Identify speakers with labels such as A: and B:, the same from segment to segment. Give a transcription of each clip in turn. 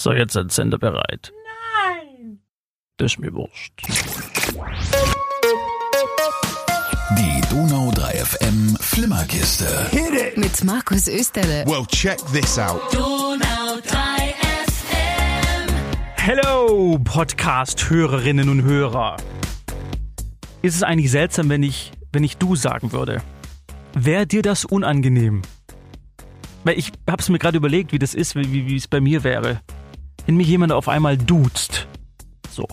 A: So, jetzt sind Sender bereit.
B: Nein!
A: Das ist mir wurscht.
C: Die Donau 3 FM Flimmerkiste.
B: Hit it!
D: Mit Markus Österle.
E: Well, check this out.
A: Hello, Podcast-Hörerinnen und Hörer. Ist es eigentlich seltsam, wenn ich, wenn ich du sagen würde? Wäre dir das unangenehm? Weil ich hab's mir gerade überlegt, wie das ist, wie, wie es bei mir wäre. Wenn mich jemand auf einmal duzt. So.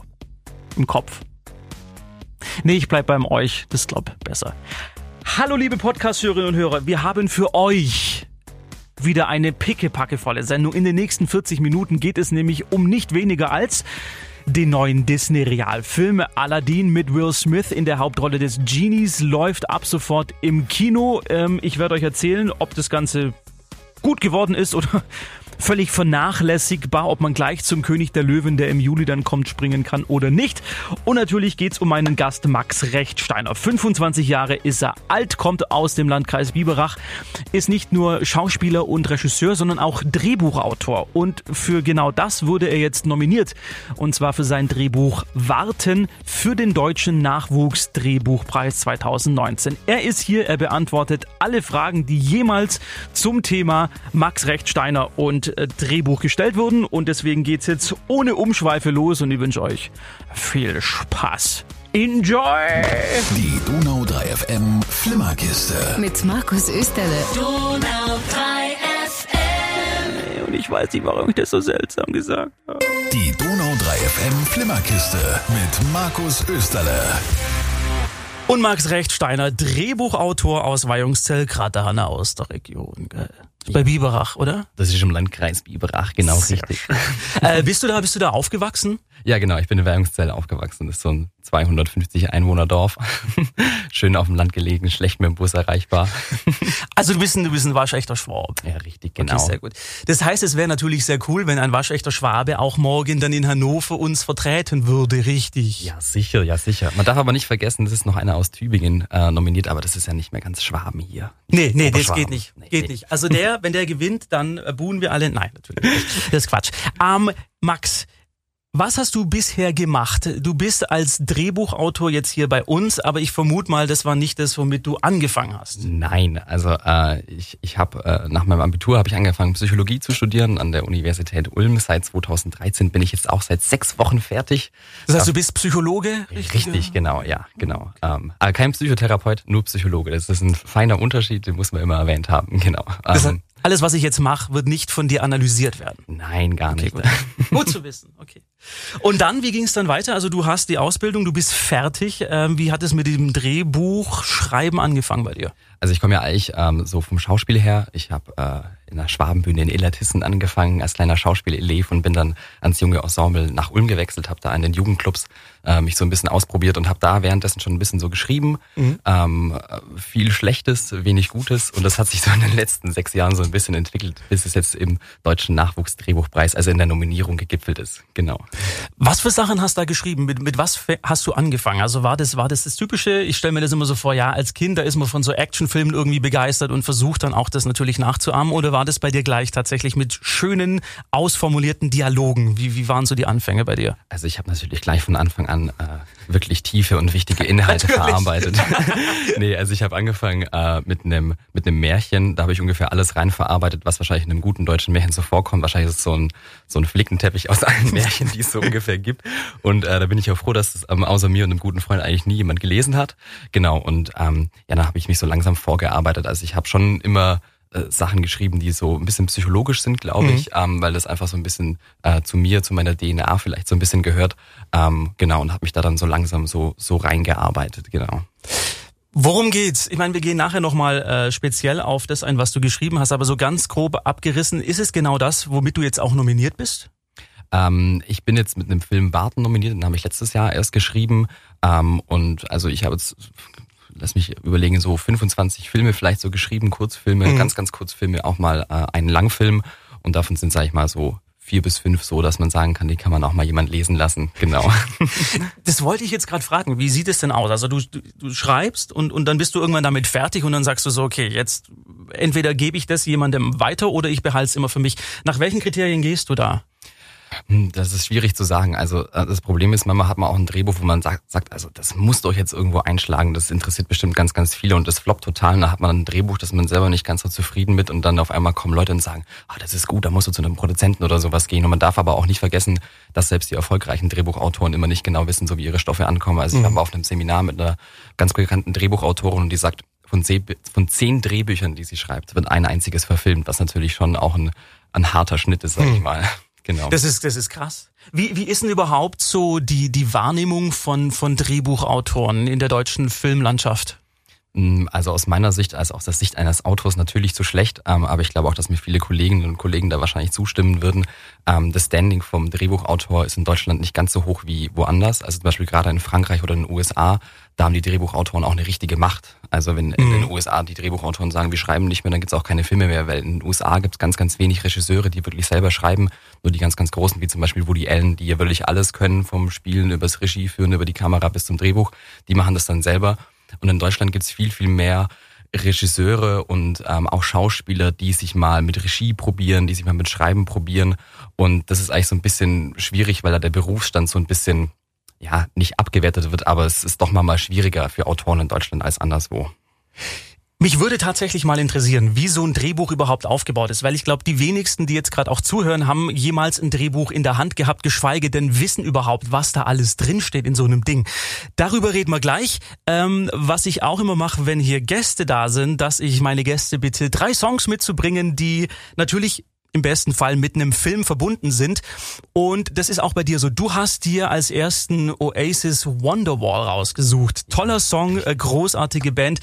A: Im Kopf. Nee, ich bleib beim euch. Das glaub besser. Hallo, liebe Podcast-Hörerinnen und Hörer. Wir haben für euch wieder eine pickepackevolle Sendung. In den nächsten 40 Minuten geht es nämlich um nicht weniger als den neuen Disney-Realfilm Aladdin mit Will Smith in der Hauptrolle des Genies läuft ab sofort im Kino. Ähm, ich werde euch erzählen, ob das Ganze gut geworden ist oder völlig vernachlässigbar, ob man gleich zum König der Löwen, der im Juli dann kommt, springen kann oder nicht. Und natürlich geht's um meinen Gast Max Rechtsteiner. 25 Jahre ist er alt, kommt aus dem Landkreis Biberach, ist nicht nur Schauspieler und Regisseur, sondern auch Drehbuchautor. Und für genau das wurde er jetzt nominiert. Und zwar für sein Drehbuch Warten für den Deutschen Nachwuchsdrehbuchpreis 2019. Er ist hier, er beantwortet alle Fragen, die jemals zum Thema Max Rechtsteiner und äh, Drehbuch gestellt wurden. Und deswegen geht's jetzt ohne Umschweife los und ich wünsche euch viel Spaß. Enjoy!
C: Die Donau 3 FM Flimmerkiste.
D: Mit Markus Österle.
A: Und ich weiß nicht, warum ich das so seltsam gesagt habe.
C: Die Donau 3 FM Flimmerkiste mit Markus Österle.
A: Und Max Rechtsteiner, Drehbuchautor aus Weihungszell, Kraterhanna aus der Region. Gell? Bei Biberach, oder?
F: Das ist im Landkreis Biberach, genau
A: Sehr
F: richtig.
A: Äh, bist du da, bist du da aufgewachsen?
F: Ja, genau, ich bin in Währungszell aufgewachsen. Das ist so ein 250 Einwohnerdorf. Schön auf dem Land gelegen, schlecht mit dem Bus erreichbar.
A: Also du bist ein, du bist ein waschechter Schwab.
F: Ja, richtig, genau.
A: Okay, sehr gut. Das heißt, es wäre natürlich sehr cool, wenn ein waschechter Schwabe auch morgen dann in Hannover uns vertreten würde, richtig?
F: Ja, sicher, ja, sicher. Man darf aber nicht vergessen, es ist noch einer aus Tübingen äh, nominiert, aber das ist ja nicht mehr ganz Schwaben hier.
A: Nee, nee, das geht nicht.
F: Nee,
A: geht
F: nee.
A: nicht. Also der, wenn der gewinnt, dann äh, buhen wir alle. Nein, natürlich nicht. Das ist Quatsch. Ähm, Max, was hast du bisher gemacht? Du bist als Drehbuchautor jetzt hier bei uns, aber ich vermute mal, das war nicht das, womit du angefangen hast.
F: Nein, also äh, ich, ich habe äh, nach meinem Abitur habe ich angefangen Psychologie zu studieren an der Universität Ulm. Seit 2013 bin ich jetzt auch seit sechs Wochen fertig.
A: Das heißt, du bist Psychologe?
F: Richtig, genau, ja, genau. Ähm, aber kein Psychotherapeut, nur Psychologe. Das ist ein feiner Unterschied, den muss man immer erwähnt haben, genau.
A: Das heißt,
F: Ähm,
A: alles, was ich jetzt mache, wird nicht von dir analysiert werden.
F: nein, gar nicht.
A: gut. gut zu wissen, okay. Und dann, wie ging es dann weiter? Also du hast die Ausbildung, du bist fertig. Ähm, wie hat es mit dem Drehbuchschreiben angefangen bei dir?
F: Also ich komme ja eigentlich ähm, so vom Schauspiel her. Ich habe äh, in der Schwabenbühne in Illertissen angefangen als kleiner Schauspielelev und bin dann ans junge Ensemble nach Ulm gewechselt, habe da in den Jugendclubs äh, mich so ein bisschen ausprobiert und habe da währenddessen schon ein bisschen so geschrieben. Ähm, äh, viel Schlechtes, wenig Gutes und das hat sich so in den letzten sechs Jahren so ein bisschen entwickelt, bis es jetzt im Deutschen Nachwuchsdrehbuchpreis, also in der Nominierung gegipfelt ist. Genau.
A: Was für Sachen hast du da geschrieben? Mit, mit was hast du angefangen? Also war das, war das das Typische? Ich stelle mir das immer so vor, ja, als Kind, da ist man von so Actionfilmen irgendwie begeistert und versucht dann auch das natürlich nachzuahmen. Oder war das bei dir gleich tatsächlich mit schönen, ausformulierten Dialogen? Wie, wie waren so die Anfänge bei dir?
F: Also ich habe natürlich gleich von Anfang an äh, wirklich tiefe und wichtige Inhalte verarbeitet. nee, also ich habe angefangen äh, mit einem mit einem Märchen, da habe ich ungefähr alles rein verarbeitet, was wahrscheinlich in einem guten deutschen Märchen so vorkommt. Wahrscheinlich ist es so ein so ein Flickenteppich aus allen Märchen, die es so ungefähr gibt. Und äh, da bin ich auch froh, dass es ähm, außer mir und einem guten Freund eigentlich nie jemand gelesen hat. Genau. Und ähm, ja, dann habe ich mich so langsam vorgearbeitet. Also ich habe schon immer äh, Sachen geschrieben, die so ein bisschen psychologisch sind, glaube ich, ähm, weil das einfach so ein bisschen äh, zu mir, zu meiner DNA vielleicht so ein bisschen gehört. Ähm, genau, und habe mich da dann so langsam so, so reingearbeitet, genau.
A: Worum geht's? Ich meine, wir gehen nachher nochmal äh, speziell auf das ein, was du geschrieben hast, aber so ganz grob abgerissen, ist es genau das, womit du jetzt auch nominiert bist?
F: Ähm, ich bin jetzt mit einem Film Warten nominiert, den habe ich letztes Jahr erst geschrieben. Ähm, und also ich habe jetzt, lass mich überlegen, so 25 Filme vielleicht so geschrieben, Kurzfilme, ganz, ganz Kurzfilme, auch mal äh, einen Langfilm. Und davon sind, sag ich mal, so vier bis fünf so, dass man sagen kann, die kann man auch mal jemand lesen lassen. Genau.
A: Das wollte ich jetzt gerade fragen. Wie sieht es denn aus? Also du, du, du schreibst und, und dann bist du irgendwann damit fertig und dann sagst du so, okay, jetzt entweder gebe ich das jemandem weiter oder ich behalte es immer für mich. Nach welchen Kriterien gehst du da?
F: Hm, das ist schwierig zu sagen. Also äh, das Problem ist, manchmal hat man auch ein Drehbuch, wo man sagt, sagt, also das muss doch jetzt irgendwo einschlagen. Das interessiert bestimmt ganz, ganz viele und das floppt total. Und da hat man ein Drehbuch, das man selber nicht ganz so zufrieden mit und dann auf einmal kommen Leute und sagen, ah, das ist gut, da musst du zu einem Produzenten oder sowas gehen. Und man darf aber auch nicht vergessen, dass selbst die erfolgreichen Drehbuchautoren immer nicht genau wissen, so wie ihre Stoffe ankommen. Also ich mhm. war auf einem Seminar mit einer ganz bekannten Drehbuchautorin und die sagt, von, von zehn Drehbüchern, die sie schreibt, wird ein einziges verfilmt, was natürlich schon auch ein, ein harter Schnitt ist, sag ich hm. mal.
A: Genau. Das ist, das ist krass. Wie, wie ist denn überhaupt so die, die Wahrnehmung von, von Drehbuchautoren in der deutschen Filmlandschaft?
F: Mm, also aus meiner Sicht, als auch aus der Sicht eines Autors natürlich zu schlecht, ähm, aber ich glaube auch, dass mir viele Kolleginnen und Kollegen da wahrscheinlich zustimmen würden. Ähm, das Standing vom Drehbuchautor ist in Deutschland nicht ganz so hoch wie woanders. Also zum Beispiel gerade in Frankreich oder in den USA, da haben die Drehbuchautoren auch eine richtige Macht. Also wenn in den mhm. USA die Drehbuchautoren sagen, wir schreiben nicht mehr, dann gibt's auch keine Filme mehr, weil in den USA gibt's ganz, ganz wenig Regisseure, die wirklich selber schreiben. Nur die ganz, ganz großen, wie zum Beispiel Woody Allen, die ja wirklich alles können, vom Spielen übers Regie führen, über die Kamera bis zum Drehbuch, die machen das dann selber. Und in Deutschland gibt's viel, viel mehr Regisseure und ähm, auch Schauspieler, die sich mal mit Regie probieren, die sich mal mit Schreiben probieren. Und das ist eigentlich so ein bisschen schwierig, weil da der Berufsstand so ein bisschen, ja, nicht abgewertet wird, aber es ist doch mal schwieriger für Autoren in Deutschland als anderswo.
A: Mich würde tatsächlich mal interessieren, wie so ein Drehbuch überhaupt aufgebaut ist, weil ich glaube, die wenigsten, die jetzt gerade auch zuhören, haben jemals ein Drehbuch in der Hand gehabt, geschweige denn wissen überhaupt, was da alles drinsteht in so einem Ding. Darüber reden wir gleich. Ähm, was ich auch immer mache, wenn hier Gäste da sind, dass ich meine Gäste bitte, drei Songs mitzubringen, die natürlich im besten Fall mit einem Film verbunden sind. Und das ist auch bei dir so. Du hast dir als ersten Oasis Wonderwall rausgesucht. Toller Song, äh, großartige Band.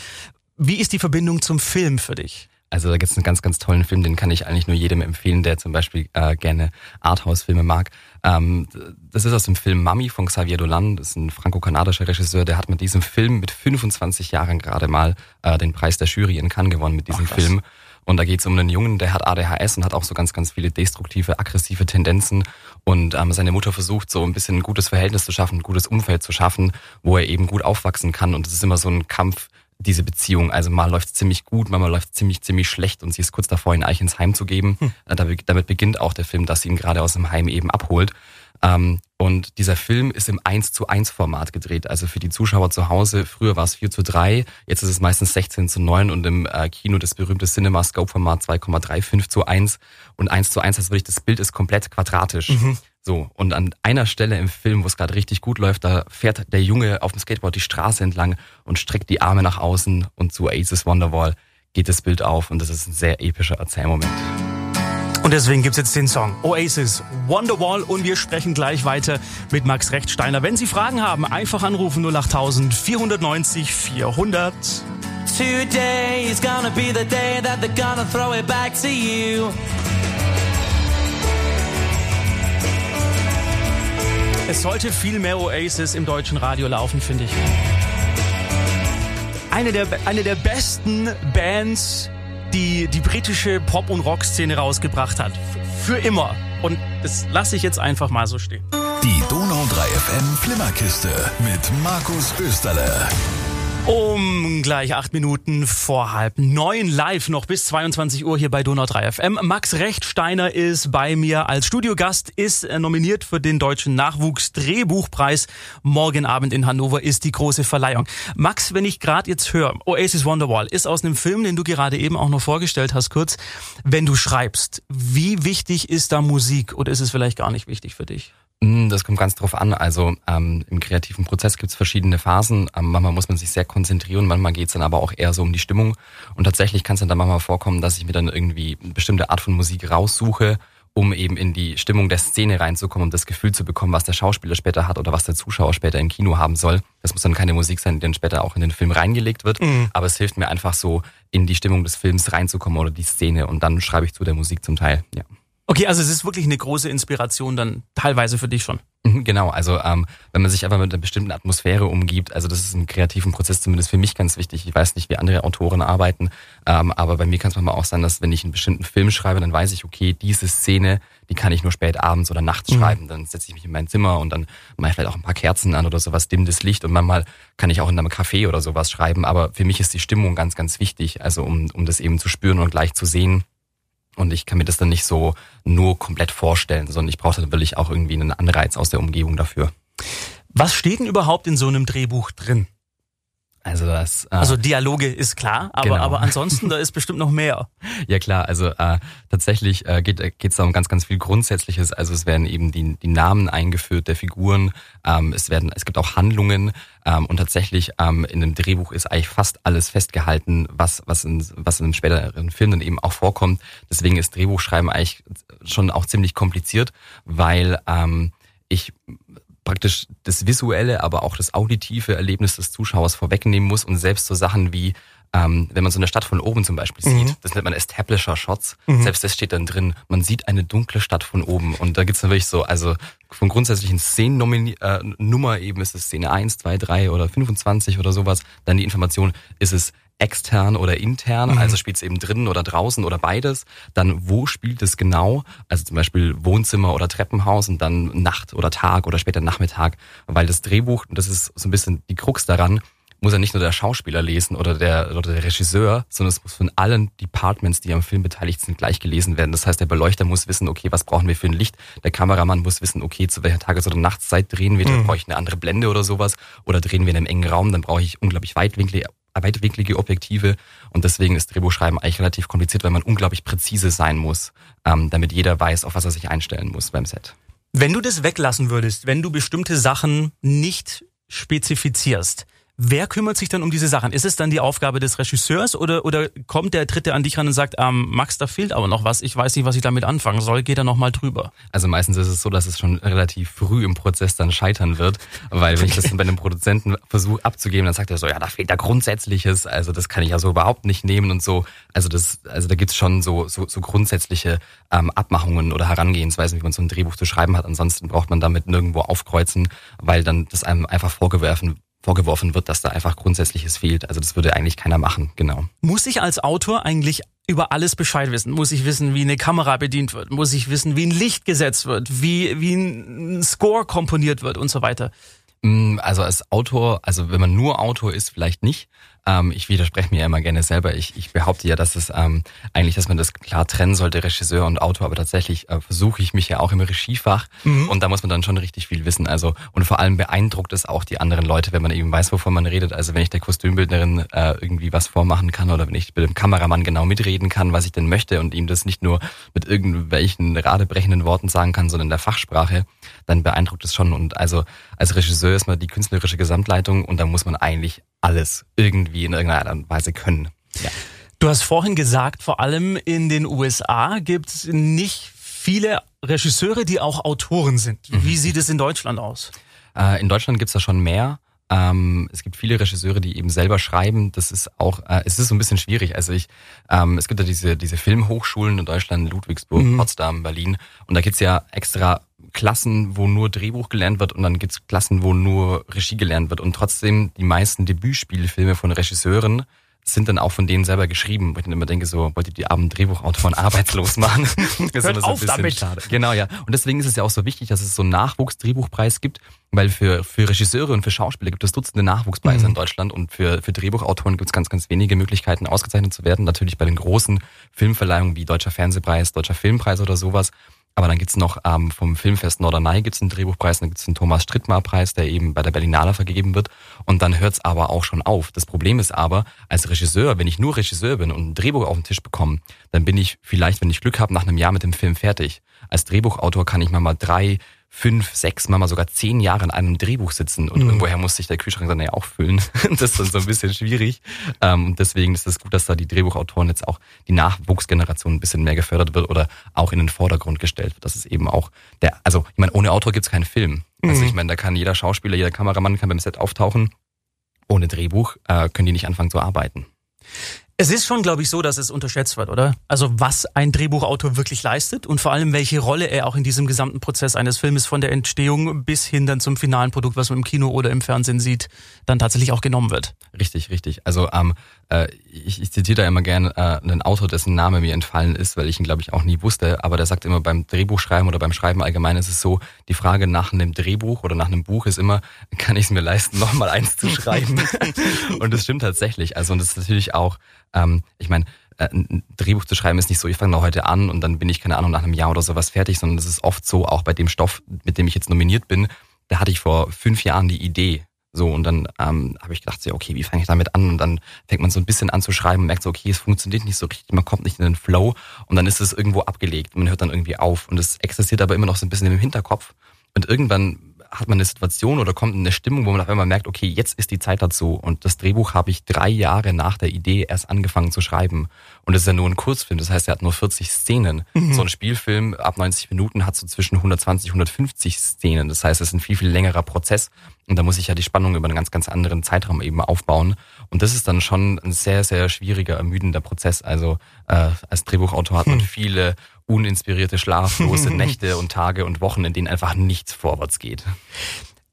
A: Wie ist die Verbindung zum Film für dich?
F: Also da gibt es einen ganz, ganz tollen Film, den kann ich eigentlich nur jedem empfehlen, der zum Beispiel äh, gerne Arthouse-Filme mag. Ähm, das ist aus dem Film Mami von Xavier Dolan, das ist ein franco-kanadischer Regisseur, der hat mit diesem Film mit 25 Jahren gerade mal äh, den Preis der Jury in Cannes gewonnen mit diesem Ach, Film. Und da geht es um einen Jungen, der hat ADHS und hat auch so ganz, ganz viele destruktive, aggressive Tendenzen. Und ähm, seine Mutter versucht so ein bisschen ein gutes Verhältnis zu schaffen, ein gutes Umfeld zu schaffen, wo er eben gut aufwachsen kann. Und es ist immer so ein Kampf diese Beziehung. Also mal läuft ziemlich gut, mal läuft ziemlich, ziemlich schlecht und sie ist kurz davor, ihn eigentlich ins Heim zu geben. Hm. Äh, damit beginnt auch der Film, dass sie ihn gerade aus dem Heim eben abholt. Ähm, und dieser Film ist im 1 zu 1 Format gedreht. Also für die Zuschauer zu Hause, früher war es 4 zu 3, jetzt ist es meistens 16 zu 9 und im äh, Kino das berühmte CinemaScope Format 2,35 zu 1 und 1 zu 1, das wirklich, das Bild ist komplett quadratisch. Mhm. So, und an einer Stelle im Film, wo es gerade richtig gut läuft, da fährt der Junge auf dem Skateboard die Straße entlang und streckt die Arme nach außen und zu Aces Wonderwall geht das Bild auf und das ist ein sehr epischer Erzählmoment.
A: Und deswegen gibt's jetzt den Song Oasis Wonderwall und wir sprechen gleich weiter mit Max Rechtsteiner. Wenn Sie Fragen haben, einfach anrufen 08000 490 400. Today is gonna be the day that they're gonna throw it back to you. Es sollte viel mehr Oasis im deutschen Radio laufen, finde ich. Eine der, eine der besten Bands, die die britische Pop- und Rockszene rausgebracht hat. Für immer. Und das lasse ich jetzt einfach mal so stehen.
C: Die Donau 3 FM Flimmerkiste mit Markus Österle.
A: Um gleich acht Minuten vor halb neun live noch bis 22 Uhr hier bei Donau 3 FM. Max Rechtsteiner ist bei mir als Studiogast, ist nominiert für den Deutschen Nachwuchsdrehbuchpreis. Morgen Abend in Hannover ist die große Verleihung. Max, wenn ich gerade jetzt höre, Oasis Wonderwall ist aus einem Film, den du gerade eben auch noch vorgestellt hast, kurz. Wenn du schreibst, wie wichtig ist da Musik oder ist es vielleicht gar nicht wichtig für dich?
F: Hm, das kommt ganz drauf an. Also ähm, im kreativen Prozess gibt es verschiedene Phasen. Ähm, manchmal muss man sich sehr konzentrieren, manchmal geht es dann aber auch eher so um die Stimmung. Und tatsächlich kann es dann, dann manchmal vorkommen, dass ich mir dann irgendwie eine bestimmte Art von Musik raussuche, um eben in die Stimmung der Szene reinzukommen, um das Gefühl zu bekommen, was der Schauspieler später hat oder was der Zuschauer später im Kino haben soll. Das muss dann keine Musik sein, die dann später auch in den Film reingelegt wird. Mhm. Aber es hilft mir einfach so, in die Stimmung des Films reinzukommen oder die Szene. Und dann schreibe ich zu der Musik zum Teil, ja.
A: Okay, also es ist wirklich eine große Inspiration dann teilweise für dich schon.
F: Mhm, genau, also ähm, wenn man sich einfach mit einer bestimmten Atmosphäre umgibt, also das ist im kreativen Prozess zumindest für mich ganz wichtig. Ich weiß nicht, wie andere Autoren arbeiten, ähm, aber bei mir kann es manchmal auch sein, dass wenn ich einen bestimmten Film schreibe, dann weiß ich, okay, diese Szene, die kann ich nur spät abends oder nachts mhm. schreiben. Dann setze ich mich in mein Zimmer und dann mache ich vielleicht auch ein paar Kerzen an oder sowas, dimmendes Licht und manchmal kann ich auch in einem Café oder sowas schreiben. Aber für mich ist die Stimmung ganz, ganz wichtig, also um, um das eben zu spüren und gleich zu sehen Und ich kann mir das dann nicht so nur komplett vorstellen, sondern ich brauche dann wirklich auch irgendwie einen Anreiz aus der Umgebung dafür.
A: Was steht denn überhaupt in so einem Drehbuch drin?
F: Also das.
A: Äh, also Dialoge ist klar, aber genau. aber ansonsten da ist bestimmt noch mehr.
F: Ja klar, also äh, tatsächlich äh, geht es da um ganz ganz viel Grundsätzliches. Also es werden eben die die Namen eingeführt der Figuren. Ähm, es werden es gibt auch Handlungen ähm, und tatsächlich ähm, in dem Drehbuch ist eigentlich fast alles festgehalten, was was in was in einem späteren Film dann eben auch vorkommt. Deswegen ist Drehbuchschreiben eigentlich schon auch ziemlich kompliziert, weil ähm, ich praktisch das visuelle, aber auch das auditive Erlebnis des Zuschauers vorwegnehmen muss und selbst so Sachen wie ähm, wenn man so eine Stadt von oben zum Beispiel sieht, mhm. das nennt man Establisher Shots, mhm. selbst das steht dann drin, man sieht eine dunkle Stadt von oben und da gibt's dann wirklich so, also von grundsätzlichen Szenennummer äh, eben ist es Szene 1, 2, 3 oder 25 oder sowas, dann die Information, ist es extern oder intern, mhm. also spielt es eben drinnen oder draußen oder beides. Dann wo spielt es genau, also zum Beispiel Wohnzimmer oder Treppenhaus und dann Nacht oder Tag oder später Nachmittag, weil das Drehbuch, das ist so ein bisschen die Krux daran, muss ja nicht nur der Schauspieler lesen oder der, oder der Regisseur, sondern es muss von allen Departments, die am Film beteiligt sind, gleich gelesen werden. Das heißt, der Beleuchter muss wissen, okay, was brauchen wir für ein Licht? Der Kameramann muss wissen, okay, zu welcher Tages- oder Nachtszeit drehen wir, dann mhm. brauche ich eine andere Blende oder sowas. Oder drehen wir in einem engen Raum, dann brauche ich unglaublich weitwinklige, weitwinklige Objektive und deswegen ist Drehbuchschreiben eigentlich relativ kompliziert, weil man unglaublich präzise sein muss, ähm, damit jeder weiß, auf was er sich einstellen muss beim Set.
A: Wenn du das weglassen würdest, wenn du bestimmte Sachen nicht spezifizierst, Wer kümmert sich dann um diese Sachen? Ist es dann die Aufgabe des Regisseurs oder, oder kommt der Dritte an dich ran und sagt, ähm, Max, da fehlt aber noch was, ich weiß nicht, was ich damit anfangen soll, geht er nochmal drüber?
F: Also meistens ist es so, dass es schon relativ früh im Prozess dann scheitern wird, weil wenn ich das dann bei einem Produzenten versuche abzugeben, dann sagt er so, ja, da fehlt da Grundsätzliches, also das kann ich ja so überhaupt nicht nehmen und so. Also das, also da gibt's schon so, so, so grundsätzliche ähm, Abmachungen oder Herangehensweisen, wie man so ein Drehbuch zu schreiben hat. Ansonsten braucht man damit nirgendwo aufkreuzen, weil dann das einem einfach vorgeworfen vorgeworfen wird, dass da einfach Grundsätzliches fehlt. Also das würde eigentlich keiner machen, genau.
A: Muss ich als Autor eigentlich über alles Bescheid wissen? Muss ich wissen, wie eine Kamera bedient wird? Muss ich wissen, wie ein Licht gesetzt wird? Wie, wie ein Score komponiert wird und so weiter?
F: Mm, also als Autor, also wenn man nur Autor ist, vielleicht nicht. Ähm, ich widerspreche mir ja immer gerne selber. Ich, ich behaupte ja, dass es ähm, eigentlich, dass man das klar trennen sollte, Regisseur und Autor. Aber tatsächlich äh, versuche ich mich ja auch im Regiefach mhm. und da muss man dann schon richtig viel wissen. Also und vor allem beeindruckt es auch die anderen Leute, wenn man eben weiß, wovon man redet. Also wenn ich der Kostümbildnerin äh, irgendwie was vormachen kann oder wenn ich mit dem Kameramann genau mitreden kann, was ich denn möchte und ihm das nicht nur mit irgendwelchen radebrechenden Worten sagen kann, sondern in der Fachsprache, dann beeindruckt es schon. Und also als Regisseur ist man die künstlerische Gesamtleitung und da muss man eigentlich alles irgendwie in irgendeiner Art und Weise können. Ja.
A: Du hast vorhin gesagt, vor allem in den USA gibt es nicht viele Regisseure, die auch Autoren sind. Mhm. Wie sieht es in Deutschland aus?
F: Äh, in Deutschland gibt es da schon mehr. Ähm, es gibt viele Regisseure, die eben selber schreiben. Das ist auch, äh, es ist so ein bisschen schwierig. Also ich, ähm, es gibt ja diese, diese Filmhochschulen in Deutschland, Ludwigsburg, mhm. Potsdam, Berlin. Und da gibt's ja extra Klassen, wo nur Drehbuch gelernt wird und dann gibt's Klassen, wo nur Regie gelernt wird. Und trotzdem die meisten Debütspielfilme von Regisseuren sind dann auch von denen selber geschrieben, wo ich dann immer denke, so, wollt ihr die armen Drehbuchautoren arbeitslos machen?
A: das Hört ist auf damit. Schade.
F: Genau, ja. Und deswegen ist es ja auch so wichtig, dass es so einen Nachwuchsdrehbuchpreis gibt, weil für, für Regisseure und für Schauspieler gibt es Dutzende Nachwuchspreise mhm. in Deutschland und für, für Drehbuchautoren gibt es ganz, ganz wenige Möglichkeiten, ausgezeichnet zu werden. Natürlich bei den großen Filmverleihungen wie Deutscher Fernsehpreis, Deutscher Filmpreis oder sowas. Aber dann gibt's noch ähm, vom Filmfest Norderney gibt's einen Drehbuchpreis, dann gibt's den Thomas Strittmar-Preis, der eben bei der Berlinale vergeben wird. Und dann hört's aber auch schon auf. Das Problem ist aber, als Regisseur, wenn ich nur Regisseur bin und ein Drehbuch auf den Tisch bekomme, dann bin ich vielleicht, wenn ich Glück habe, nach einem Jahr mit dem Film fertig. Als Drehbuchautor kann ich mal mal drei, fünf, sechs, mal sogar zehn Jahre in einem Drehbuch sitzen und mhm. irgendwoher muss sich der Kühlschrank dann ja auch füllen. das ist dann so ein bisschen schwierig. Ähm, und deswegen ist es gut, dass da die Drehbuchautoren jetzt auch die Nachwuchsgeneration ein bisschen mehr gefördert wird oder auch in den Vordergrund gestellt wird. Das ist eben auch der, also ich meine, ohne Autor gibt's keinen Film. Also mhm. ich meine, da kann jeder Schauspieler, jeder Kameramann kann beim Set auftauchen. Ohne Drehbuch äh, können die nicht anfangen zu arbeiten.
A: Es ist schon, glaube ich, so, dass es unterschätzt wird, oder? Also was ein Drehbuchautor wirklich leistet und vor allem welche Rolle er auch in diesem gesamten Prozess eines Filmes von der Entstehung bis hin dann zum finalen Produkt, was man im Kino oder im Fernsehen sieht, dann tatsächlich auch genommen wird.
F: Richtig, richtig. Also ähm, äh, ich, ich zitiere da immer gerne äh, einen Autor, dessen Name mir entfallen ist, weil ich ihn, glaube ich, auch nie wusste, aber der sagt immer, beim Drehbuchschreiben oder beim Schreiben allgemein ist es so, die Frage nach einem Drehbuch oder nach einem Buch ist immer, kann ich es mir leisten, nochmal eins zu schreiben? und das stimmt tatsächlich. Also und das ist natürlich auch ähm, ich meine, äh, ein Drehbuch zu schreiben ist nicht so, ich fange heute an und dann bin ich, keine Ahnung, nach einem Jahr oder sowas fertig, sondern es ist oft so, auch bei dem Stoff, mit dem ich jetzt nominiert bin, da hatte ich vor fünf Jahren die Idee. So, und dann ähm, habe ich gedacht, so, okay, wie fange ich damit an? Und dann fängt man so ein bisschen an zu schreiben und merkt so, okay, es funktioniert nicht so richtig, man kommt nicht in den Flow und dann ist es irgendwo abgelegt. Man hört dann irgendwie auf und es existiert aber immer noch so ein bisschen im Hinterkopf. Und irgendwann hat man eine Situation oder kommt in eine Stimmung, wo man auf einmal merkt, okay, jetzt ist die Zeit dazu. Und das Drehbuch habe ich drei Jahre nach der Idee erst angefangen zu schreiben. Und es ist ja nur ein Kurzfilm, das heißt, er hat nur 40 Szenen. Mhm. So ein Spielfilm ab 90 Minuten hat so zwischen 120, 150 Szenen. Das heißt, es ist ein viel, viel längerer Prozess. Und da muss ich ja die Spannung über einen ganz, ganz anderen Zeitraum eben aufbauen. Und das ist dann schon ein sehr, sehr schwieriger, ermüdender Prozess. Also äh, als Drehbuchautor hat man hm. viele uninspirierte, schlaflose Nächte und Tage und Wochen, in denen einfach nichts vorwärts geht.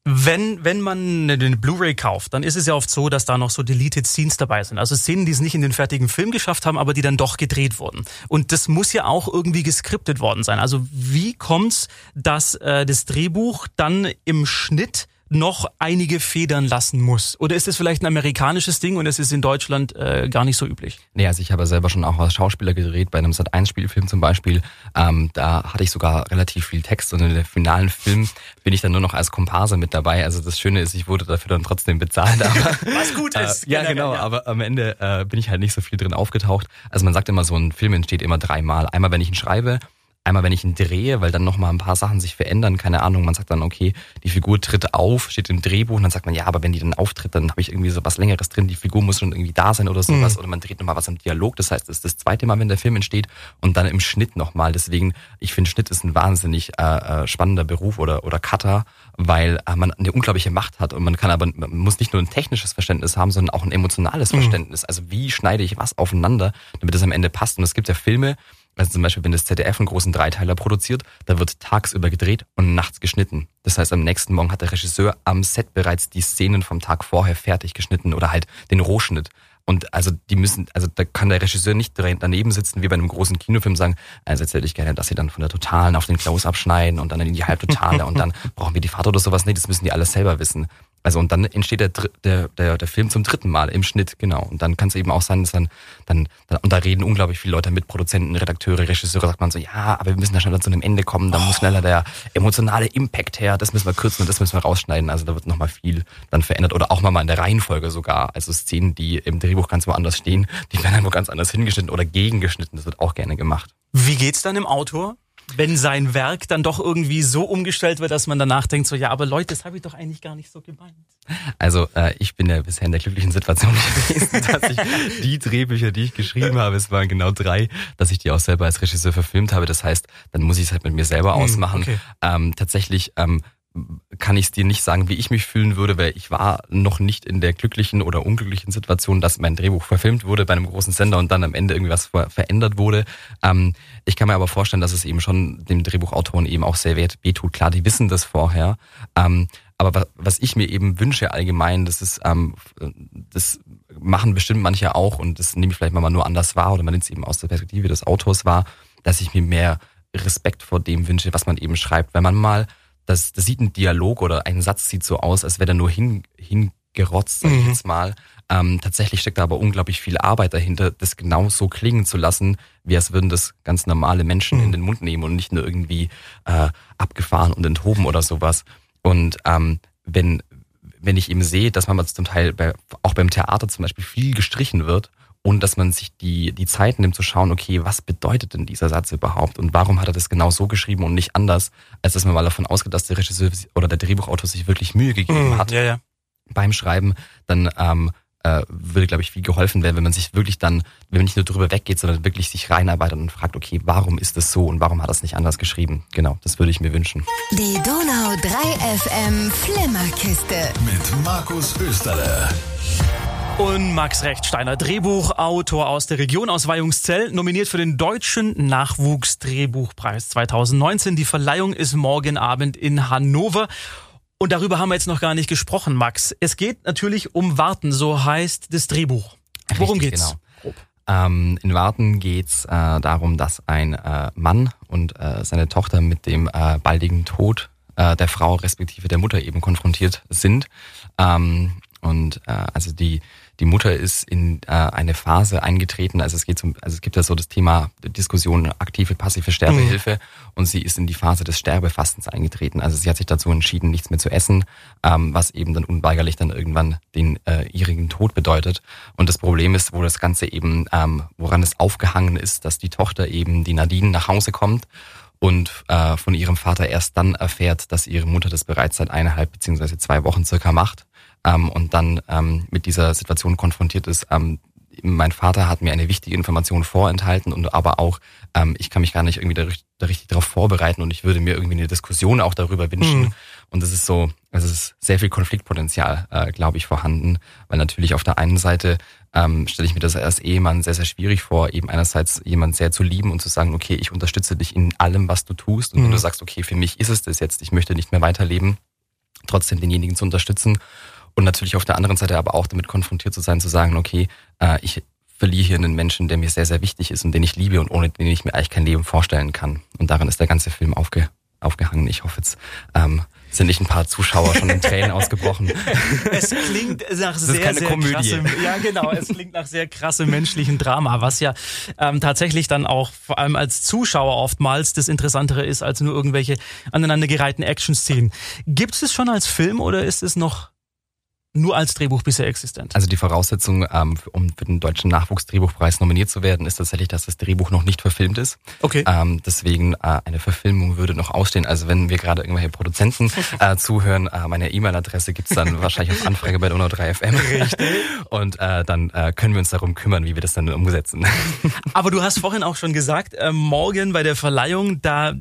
A: Wenn, wenn man eine Blu-ray kauft, dann ist es ja oft so, dass da noch so Deleted Scenes dabei sind. Also Szenen, die es nicht in den fertigen Film geschafft haben, aber die dann doch gedreht wurden. Und das muss ja auch irgendwie geskriptet worden sein. Also wie kommt's, dass äh, das Drehbuch dann im Schnitt noch einige Federn lassen muss? Oder ist es vielleicht ein amerikanisches Ding und es ist in Deutschland äh, gar nicht so üblich?
F: Nee, also ich habe selber schon auch als Schauspieler gedreht, bei einem Sat1-Spielfilm zum Beispiel. Ähm, da hatte ich sogar relativ viel Text und in der finalen Film bin ich dann nur noch als Komparse mit dabei. Also das Schöne ist, ich wurde dafür dann trotzdem bezahlt.
A: Aber, Was gut ist.
F: Äh, ja, genau, ja. aber am Ende äh, bin ich halt nicht so viel drin aufgetaucht. Also man sagt immer, so ein Film entsteht immer dreimal. Einmal, wenn ich ihn schreibe, Einmal, wenn ich ihn drehe, weil dann nochmal ein paar Sachen sich verändern, keine Ahnung, man sagt dann, okay, die Figur tritt auf, steht im Drehbuch und dann sagt man, ja, aber wenn die dann auftritt, dann habe ich irgendwie so was Längeres drin, die Figur muss schon irgendwie da sein oder sowas. Mhm. Oder man dreht nochmal was im Dialog, das heißt, das ist das zweite Mal, wenn der Film entsteht und dann im Schnitt nochmal. Deswegen, ich finde, Schnitt ist ein wahnsinnig äh, äh, spannender Beruf oder, oder Cutter, weil äh, man eine unglaubliche Macht hat und man kann aber, man muss nicht nur ein technisches Verständnis haben, sondern auch ein emotionales mhm. Verständnis. Also wie schneide ich was aufeinander, damit es am Ende passt. Und es gibt ja Filme, also zum Beispiel, wenn das ZDF einen großen Dreiteiler produziert, da wird tagsüber gedreht und nachts geschnitten. Das heißt, am nächsten Morgen hat der Regisseur am Set bereits die Szenen vom Tag vorher fertig geschnitten oder halt den Rohschnitt. Und also die müssen, also da kann der Regisseur nicht daneben sitzen wie bei einem großen Kinofilm sagen, also jetzt hätte ich gerne, dass sie dann von der Totalen auf den Close abschneiden und dann in die Halbtotale und dann brauchen wir die Fahrt oder sowas. Nee, das müssen die alles selber wissen. Also und dann entsteht der, der, der, der Film zum dritten Mal im Schnitt, genau. Und dann kann es eben auch sein, dass dann, dann, dann, und da reden unglaublich viele Leute mit, Produzenten, Redakteure, Regisseure, sagt man so, ja, aber wir müssen da schneller zu einem Ende kommen, da oh. muss schneller der emotionale Impact her, das müssen wir kürzen und das müssen wir rausschneiden. Also da wird nochmal viel dann verändert. Oder auch mal in der Reihenfolge sogar. Also Szenen, die im Drehbuch ganz woanders stehen, die werden dann wo ganz anders hingeschnitten oder gegengeschnitten. Das wird auch gerne gemacht.
A: Wie geht's dann im Autor? Wenn sein Werk dann doch irgendwie so umgestellt wird, dass man danach denkt, so ja, aber Leute, das habe ich doch eigentlich gar nicht so gemeint.
F: Also äh, ich bin ja bisher in der glücklichen Situation gewesen, dass ich die Drehbücher, die ich geschrieben habe, es waren genau drei, dass ich die auch selber als Regisseur verfilmt habe. Das heißt, dann muss ich es halt mit mir selber hm, ausmachen. Okay. Ähm, tatsächlich ähm, kann ich es dir nicht sagen, wie ich mich fühlen würde, weil ich war noch nicht in der glücklichen oder unglücklichen Situation, dass mein Drehbuch verfilmt wurde bei einem großen Sender und dann am Ende irgendwie was verändert wurde. Ähm, ich kann mir aber vorstellen, dass es eben schon dem Drehbuchautoren eben auch sehr wehtut. Klar, die wissen das vorher. Ähm, aber was ich mir eben wünsche allgemein, das ist, ähm, das machen bestimmt manche auch und das nehme ich vielleicht mal nur anders wahr oder man nimmt es eben aus der Perspektive des Autors wahr, dass ich mir mehr Respekt vor dem wünsche, was man eben schreibt. Wenn man mal das, das sieht ein Dialog oder ein Satz sieht so aus, als wäre er nur hin, hingerotzt, sag ich mhm. jetzt mal. Ähm, tatsächlich steckt da aber unglaublich viel Arbeit dahinter, das genau so klingen zu lassen, wie als würden das ganz normale Menschen mhm. in den Mund nehmen und nicht nur irgendwie äh, abgefahren und enthoben oder sowas. Und ähm, wenn, wenn ich eben sehe, dass man zum Teil bei, auch beim Theater zum Beispiel viel gestrichen wird und dass man sich die, die Zeit nimmt zu schauen, okay, was bedeutet denn dieser Satz überhaupt und warum hat er das genau so geschrieben und nicht anders, als dass man mal davon ausgeht, dass der Regisseur oder der Drehbuchautor sich wirklich Mühe gegeben mm, hat
A: ja, ja.
F: beim Schreiben, dann ähm, äh, würde, glaube ich, viel geholfen werden, wenn man sich wirklich dann, wenn man nicht nur drüber weggeht, sondern wirklich sich reinarbeitet und fragt, okay, warum ist das so und warum hat er es nicht anders geschrieben? Genau, das würde ich mir wünschen.
D: Die Donau 3 FM Flimmerkiste
C: mit Markus Österle.
A: Und Max Rechtsteiner, Drehbuchautor aus der Region aus Weihungszell, nominiert für den Deutschen Nachwuchsdrehbuchpreis 2019. Die Verleihung ist morgen Abend in Hannover. Und darüber haben wir jetzt noch gar nicht gesprochen, Max. Es geht natürlich um Warten, so heißt das Drehbuch. Worum Richtig, geht's?
F: Genau. Ähm, in Warten geht's äh, darum, dass ein äh, Mann und äh, seine Tochter mit dem äh, baldigen Tod äh, der Frau respektive der Mutter eben konfrontiert sind. Ähm, und äh, also die die Mutter ist in äh, eine Phase eingetreten, also es geht zum, also es gibt ja so das Thema Diskussion aktive, passive Sterbehilfe mhm. und sie ist in die Phase des Sterbefastens eingetreten. Also sie hat sich dazu entschieden, nichts mehr zu essen, ähm, was eben dann unweigerlich dann irgendwann den äh, ihrigen Tod bedeutet. Und das Problem ist, wo das Ganze eben, ähm, woran es aufgehangen ist, dass die Tochter eben, die Nadine, nach Hause kommt und äh, von ihrem Vater erst dann erfährt, dass ihre Mutter das bereits seit eineinhalb beziehungsweise zwei Wochen circa macht ähm, und dann ähm, mit dieser Situation konfrontiert ist. Ähm, mein Vater hat mir eine wichtige Information vorenthalten und aber auch, ähm, ich kann mich gar nicht irgendwie da, da richtig darauf vorbereiten und ich würde mir irgendwie eine Diskussion auch darüber wünschen. Mhm. Und es ist so, es ist sehr viel Konfliktpotenzial, äh, glaube ich, vorhanden, weil natürlich auf der einen Seite ähm, stelle ich mir das als Ehemann sehr, sehr schwierig vor, eben einerseits jemand sehr zu lieben und zu sagen, okay, ich unterstütze dich in allem, was du tust. Und mhm. wenn du sagst, okay, für mich ist es das jetzt, ich möchte nicht mehr weiterleben, trotzdem denjenigen zu unterstützen. Und natürlich auf der anderen Seite aber auch damit konfrontiert zu sein, zu sagen, okay, äh, ich verliere hier einen Menschen, der mir sehr, sehr wichtig ist und den ich liebe und ohne den ich mir eigentlich kein Leben vorstellen kann. Und daran ist der ganze Film aufge, aufgehangen. Ich hoffe jetzt, ähm, sind nicht ein paar Zuschauer schon in Tränen ausgebrochen.
A: Es klingt nach das sehr, sehr Komödie. krassem, ja genau, es klingt nach sehr krassem menschlichen Drama, was ja ähm, tatsächlich dann auch vor allem als Zuschauer oftmals das Interessantere ist als nur irgendwelche aneinandergereihten Action-Szenen. Gibt es schon als Film oder ist es noch nur als Drehbuch bisher existent.
F: Also die Voraussetzung, ähm, um für den deutschen Nachwuchsdrehbuchpreis nominiert zu werden, ist tatsächlich, dass das Drehbuch noch nicht verfilmt ist.
A: Okay.
F: Ähm, deswegen äh, eine Verfilmung würde noch ausstehen. Also wenn wir gerade irgendwelche Produzenten äh, zuhören, äh, meine E-Mail-Adresse gibt's dann wahrscheinlich auf Anfrage bei Donau 3 FM. Richtig. Und äh, dann äh, können wir uns darum kümmern, wie wir das dann umsetzen.
A: Aber du hast vorhin auch schon gesagt, äh, morgen bei der Verleihung, da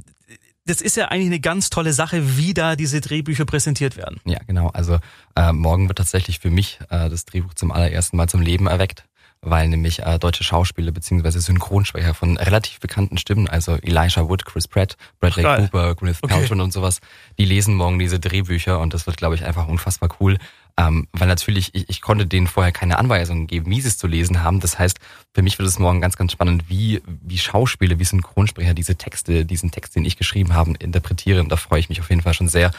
A: das ist ja eigentlich eine ganz tolle Sache, wie da diese Drehbücher präsentiert werden.
F: Ja, genau. Also äh, morgen wird tatsächlich für mich äh, das Drehbuch zum allerersten Mal zum Leben erweckt, weil nämlich äh, deutsche Schauspieler beziehungsweise Synchronsprecher von relativ bekannten Stimmen, also Elijah Wood, Chris Pratt, Bradley Geil. Cooper, Gwyneth okay. Paltrow und sowas, die lesen morgen diese Drehbücher und das wird, glaube ich, einfach unfassbar cool. Ähm, weil natürlich, ich, ich konnte denen vorher keine Anweisungen geben, wie sie es zu lesen haben. Das heißt, für mich wird es morgen ganz, ganz spannend, wie, wie Schauspieler, wie Synchronsprecher diese Texte, diesen Text, den ich geschrieben habe, interpretieren. Da freue ich mich auf jeden Fall schon sehr.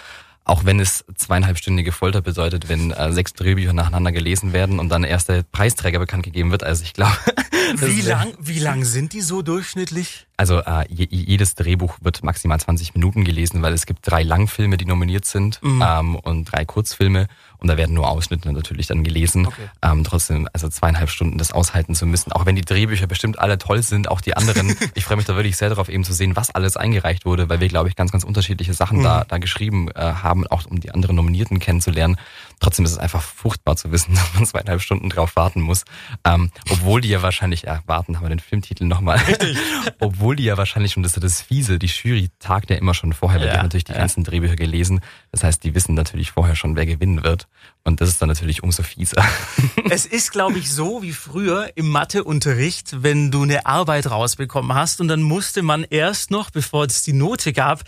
F: Auch wenn es zweieinhalbstündige Folter bedeutet, wenn äh, sechs Drehbücher nacheinander gelesen werden und dann erst der Preisträger bekannt gegeben wird. Also ich glaube.
A: Wie lang, wie lang sind die so durchschnittlich?
F: Also äh, jedes Drehbuch wird maximal 20 Minuten gelesen, weil es gibt drei Langfilme, die nominiert sind mhm. ähm, und drei Kurzfilme und da werden nur Ausschnitte natürlich dann gelesen. Okay. Ähm, trotzdem, also zweieinhalb Stunden das aushalten zu müssen, auch wenn die Drehbücher bestimmt alle toll sind, auch die anderen. ich freue mich da wirklich sehr darauf, eben zu sehen, was alles eingereicht wurde, weil wir, glaube ich, ganz, ganz unterschiedliche Sachen mhm. da, da geschrieben äh, haben, auch um die anderen Nominierten kennenzulernen. Trotzdem ist es einfach furchtbar zu wissen, dass man zweieinhalb Stunden drauf warten muss. Ähm, obwohl die ja wahrscheinlich, ja, warten haben wir den Filmtitel nochmal. obwohl die ja wahrscheinlich schon, das ist das Fiese, die Jury tagt ja immer schon vorher, weil ja, die haben natürlich die ja. ganzen Drehbücher gelesen. Das heißt, die wissen natürlich vorher schon, wer gewinnen wird. Und das ist dann natürlich umso fieser.
A: Es ist, glaube ich, so wie früher im Matheunterricht, wenn du eine Arbeit rausbekommen hast und dann musste man erst noch, bevor es die Note gab,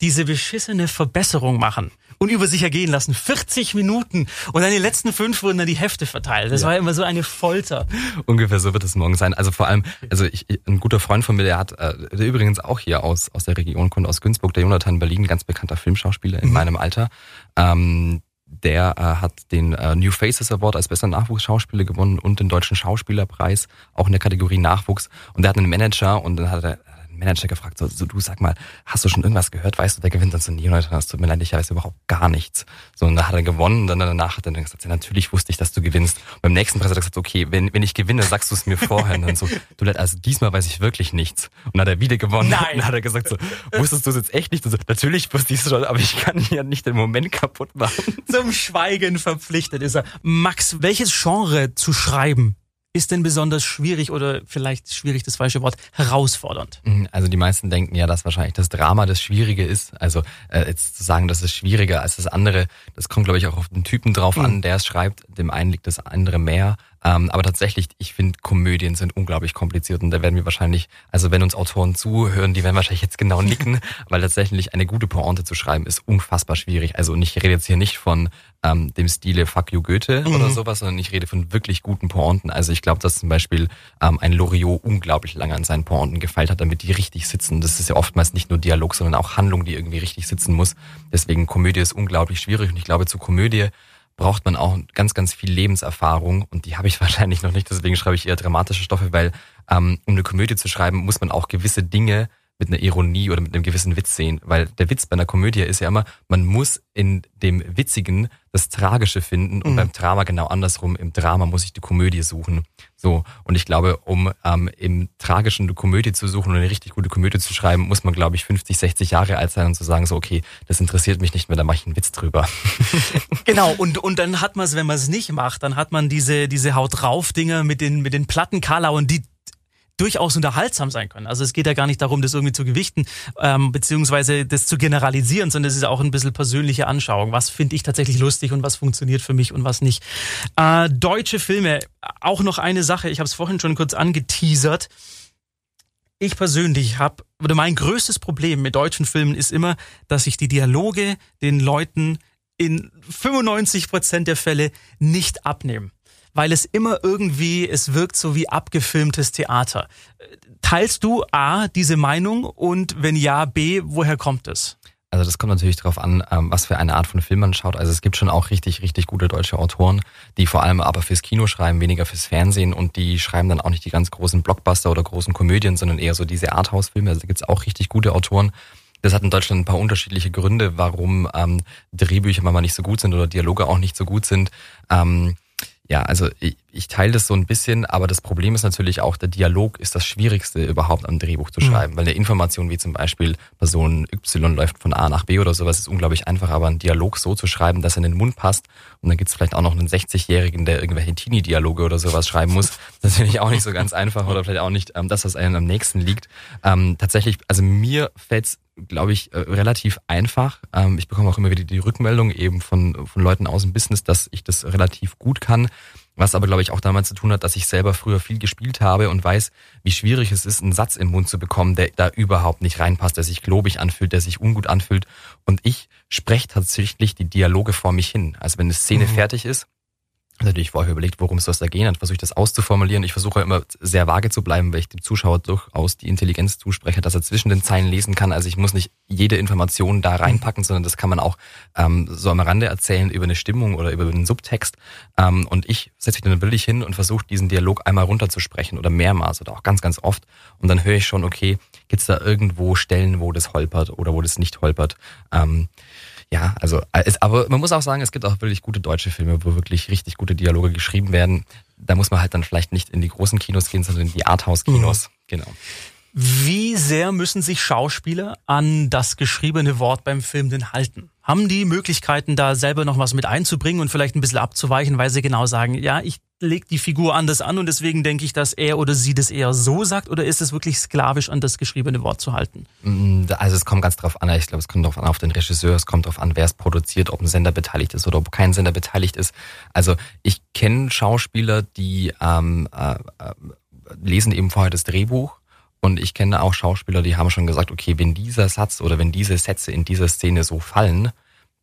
A: diese beschissene Verbesserung machen und über sich ergehen lassen. 40 Minuten. Und dann die letzten fünf wurden dann die Hefte verteilt. Das ja. war immer so eine Folter.
F: Ungefähr so wird es morgen sein. Also vor allem, also ich, ein guter Freund von mir, der hat, äh, der übrigens auch hier aus, aus der Region kommt, aus Günzburg, der Jonathan Berlin, ganz bekannter Filmschauspieler in mhm. meinem Alter. Ähm, der äh, hat den äh, New Faces Award als bester Nachwuchsschauspieler gewonnen und den Deutschen Schauspielerpreis, auch in der Kategorie Nachwuchs. Und der hat einen Manager und dann hat er Manager gefragt, so, so, du sag mal, hast du schon irgendwas gehört? Weißt du, wer gewinnt? Dann so, nee, Leute, das tut mir leid, ich weiß überhaupt gar nichts. So, und dann hat er gewonnen dann danach hat er dann gesagt, ja, natürlich wusste ich, dass du gewinnst. Und beim nächsten Preis hat er gesagt, okay, wenn, wenn ich gewinne, sagst du es mir vorher. Und dann so, du Leute, also diesmal weiß ich wirklich nichts. Und dann hat er wieder gewonnen. Nein. Und dann hat er gesagt so, wusstest du es jetzt echt nicht? Und so, natürlich wusste ich es schon, aber ich kann ja nicht den Moment kaputt machen.
A: Zum Schweigen verpflichtet ist er. Max, welches Genre zu schreiben ist denn besonders schwierig oder vielleicht schwierig das falsche Wort, herausfordernd?
F: Mhm, also die meisten denken ja, dass wahrscheinlich das Drama das Schwierige ist. Also äh, jetzt zu sagen, das ist schwieriger als das andere, das kommt glaube ich auch auf den Typen drauf mhm. an, der es schreibt. Dem einen liegt das andere mehr. Ähm, aber tatsächlich, ich finde, Komödien sind unglaublich kompliziert und da werden wir wahrscheinlich, also wenn uns Autoren zuhören, die werden wahrscheinlich jetzt genau nicken, weil tatsächlich eine gute Pointe zu schreiben ist unfassbar schwierig. Also und ich rede jetzt hier nicht von ähm, dem Stile Fuck you Goethe mhm. oder sowas, sondern ich rede von wirklich guten Pointen. Also ich glaube, dass zum Beispiel ähm, ein Loriot unglaublich lange an seinen Pointen gefeilt hat, damit die richtig sitzen. Das ist ja oftmals nicht nur Dialog, sondern auch Handlung, die irgendwie richtig sitzen muss. Deswegen Komödie ist unglaublich schwierig und ich glaube, zu Komödie braucht man auch ganz, ganz viel Lebenserfahrung und die habe ich wahrscheinlich noch nicht, deswegen schreibe ich eher dramatische Stoffe, weil ähm, um eine Komödie zu schreiben, muss man auch gewisse Dinge mit einer Ironie oder mit einem gewissen Witz sehen. Weil der Witz bei einer Komödie ist ja immer, man muss in dem Witzigen das Tragische finden und mhm. beim Drama genau andersrum. Im Drama muss ich die Komödie suchen. So. Und ich glaube, um ähm, im Tragischen eine Komödie zu suchen und eine richtig gute Komödie zu schreiben, muss man, glaube ich, 50, 60 Jahre alt sein und zu sagen, so, okay, das interessiert mich nicht mehr, da mache ich einen Witz drüber.
A: genau, und, und dann hat man es, wenn man es nicht macht, dann hat man diese, diese Haut drauf Dinger mit den, mit den Platten und die durchaus unterhaltsam sein können. Also es geht ja gar nicht darum, das irgendwie zu gewichten, ähm, beziehungsweise das zu generalisieren, sondern es ist auch ein bisschen persönliche Anschauung. Was finde ich tatsächlich lustig und was funktioniert für mich und was nicht. Äh, deutsche Filme, auch noch eine Sache, ich habe es vorhin schon kurz angeteasert. Ich persönlich habe, oder mein größtes Problem mit deutschen Filmen ist immer, dass sich die Dialoge den Leuten in 95 Prozent der Fälle nicht abnehmen weil es immer irgendwie, es wirkt so wie abgefilmtes Theater. Teilst du A, diese Meinung und wenn ja, B, woher kommt es?
F: Also das kommt natürlich darauf an, ähm, was für eine Art von Film man schaut. Also es gibt schon auch richtig, richtig gute deutsche Autoren, die vor allem aber fürs Kino schreiben, weniger fürs Fernsehen und die schreiben dann auch nicht die ganz großen Blockbuster oder großen Komödien, sondern eher so diese Arthouse-Filme. Also da gibt es auch richtig gute Autoren. Das hat in Deutschland ein paar unterschiedliche Gründe, warum ähm, Drehbücher manchmal nicht so gut sind oder Dialoge auch nicht so gut sind. Ähm, ja, also ich, ich teile das so ein bisschen, aber das Problem ist natürlich auch, der Dialog ist das Schwierigste überhaupt am Drehbuch zu mhm. schreiben, mhm. weil eine Information wie zum Beispiel Person Y läuft von A nach B oder sowas ist unglaublich einfach, aber einen Dialog so zu schreiben, dass er in den Mund passt und dann gibt's vielleicht auch noch einen 60-Jährigen, der irgendwelche Teenie-Dialoge oder sowas schreiben muss, das ist natürlich auch nicht so ganz einfach oder vielleicht auch nicht ähm, das, was einem am nächsten liegt. Ähm, tatsächlich, also mir fällt's glaube ich, äh, relativ einfach. Ähm, ich bekomme auch immer wieder die Rückmeldung eben von, von Leuten aus dem Business, dass ich das relativ gut kann. Was aber, glaube ich, auch damals zu tun hat, dass ich selber früher viel gespielt habe und weiß, wie schwierig es ist, einen Satz im Mund zu bekommen, der da überhaupt nicht reinpasst, der sich globig anfühlt, der sich ungut anfühlt. Und ich spreche tatsächlich die Dialoge vor mich hin. Also wenn eine Szene mhm. fertig ist, natürlich vorher überlegt, worum soll es da gehen, dann versuche ich das auszuformulieren. Ich versuche immer sehr vage zu bleiben, weil ich dem Zuschauer durchaus die Intelligenz zuspreche, dass er zwischen den Zeilen lesen kann. Also ich muss nicht jede Information da reinpacken, sondern das kann man auch ähm, so am Rande erzählen über eine Stimmung oder über einen Subtext. Ähm, und ich setze mich dann bildlich hin und versuche diesen Dialog einmal runterzusprechen oder mehrmals oder auch ganz, ganz oft. Und dann höre ich schon, okay, gibt es da irgendwo Stellen, wo das holpert oder wo das nicht holpert. Ähm, ja, also, es, aber man muss auch sagen, es gibt auch wirklich gute deutsche Filme, wo wirklich richtig gute Dialoge geschrieben werden. Da muss man halt dann vielleicht nicht in die großen Kinos gehen, sondern in die Arthouse-Kinos. Mhm. Genau.
A: Wie sehr müssen sich Schauspieler an das geschriebene Wort beim Film denn halten? Haben die Möglichkeiten, da selber noch was mit einzubringen und vielleicht ein bisschen abzuweichen, weil sie genau sagen, ja, ich lege die Figur anders an und deswegen denke ich, dass er oder sie das eher so sagt oder ist es wirklich sklavisch an das geschriebene Wort zu halten?
F: Mm, also es kommt ganz drauf an. Ich glaube, es kommt drauf an auf den Regisseur, es kommt drauf an, wer es produziert, ob ein Sender beteiligt ist oder ob kein Sender beteiligt ist. Also ich kenne Schauspieler, die ähm, äh, äh, lesen eben vorher das Drehbuch und ich kenne auch Schauspieler, die haben schon gesagt, okay, wenn dieser Satz oder wenn diese Sätze in dieser Szene so fallen,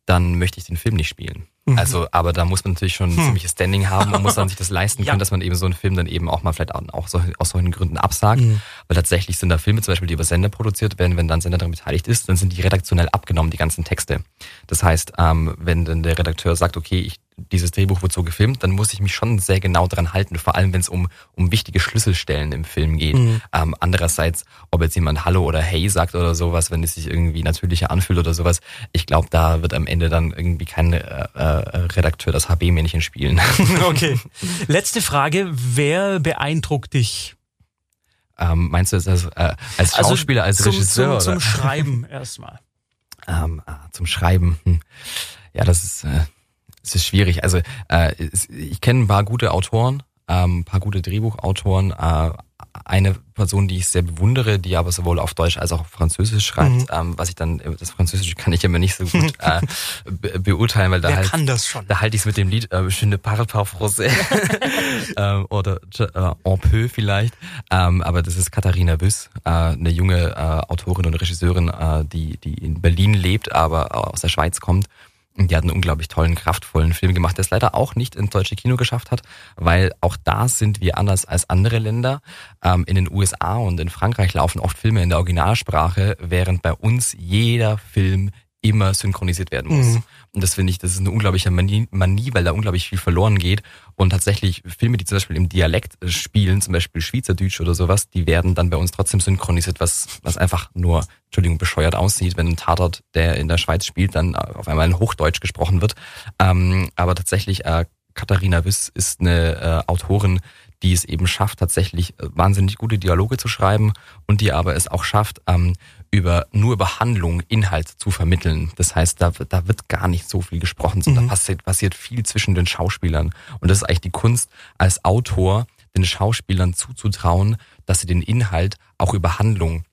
F: dann möchte ich den Film nicht spielen. Mhm. Also, aber da muss man natürlich schon ein hm. ziemliches Standing haben und muss dann sich das leisten können, ja. dass man eben so einen Film dann eben auch mal vielleicht auch so, aus solchen Gründen absagt. Mhm. Weil tatsächlich sind da Filme zum Beispiel, die über Sender produziert werden, wenn dann Sender daran beteiligt ist, dann sind die redaktionell abgenommen, die ganzen Texte. Das heißt, ähm, wenn dann der Redakteur sagt, okay, ich dieses Drehbuch wird so gefilmt, dann muss ich mich schon sehr genau dran halten, vor allem wenn es um, um wichtige Schlüsselstellen im Film geht. Mhm. Ähm, andererseits, ob jetzt jemand Hallo oder Hey sagt oder sowas, wenn es sich irgendwie natürlicher anfühlt oder sowas, ich glaube, da wird am Ende dann irgendwie kein äh, äh, Redakteur das HB-Männchen spielen.
A: okay. Letzte Frage, wer beeindruckt dich?
F: Ähm, meinst du das als, äh, als also Schauspieler, als
A: zum,
F: Regisseur?
A: Zum, zum Schreiben erstmal.
F: Ähm, ah, zum Schreiben. Hm. Ja, das ist... Äh, es ist schwierig. Also äh, ich kenne ein paar gute Autoren, ähm, ein paar gute Drehbuchautoren. Äh, eine Person, die ich sehr bewundere, die aber sowohl auf Deutsch als auch auf Französisch schreibt, mhm. ähm, was ich dann, das Französische kann ich immer nicht so gut äh, be beurteilen, weil da
A: Wer
F: halt,
A: kann das schon?
F: da halte ich es mit dem Lied äh, Je ne parle pas français ähm, oder äh, en peu vielleicht, ähm, aber das ist Katharina Büss, äh, eine junge äh, Autorin und Regisseurin, äh, die, die in Berlin lebt, aber aus der Schweiz kommt die hat einen unglaublich tollen, kraftvollen Film gemacht, der es leider auch nicht ins deutsche Kino geschafft hat, weil auch da sind wir anders als andere Länder. Ähm, in den USA und in Frankreich laufen oft Filme in der Originalsprache, während bei uns jeder Film immer synchronisiert werden muss. Mhm. Und das finde ich, das ist eine unglaubliche Manie, Manie, weil da unglaublich viel verloren geht. Und tatsächlich Filme, die zum Beispiel im Dialekt äh, spielen, zum Beispiel Schweizerdeutsch oder sowas, die werden dann bei uns trotzdem synchronisiert, was, was einfach nur, Entschuldigung, bescheuert aussieht, wenn ein Tatort, der in der Schweiz spielt, dann auf einmal in Hochdeutsch gesprochen wird. Ähm, aber tatsächlich, äh, Katharina Wiss ist eine äh, Autorin, die es eben schafft, tatsächlich äh, wahnsinnig gute Dialoge zu schreiben und die aber es auch schafft, ähm, über nur über Handlung Inhalt zu vermitteln. Das heißt, da, da wird gar nicht so viel gesprochen, sondern mhm. passiert, passiert viel zwischen den Schauspielern. Und das ist eigentlich die Kunst als Autor, den Schauspielern zuzutrauen, dass sie den Inhalt auch über Handlung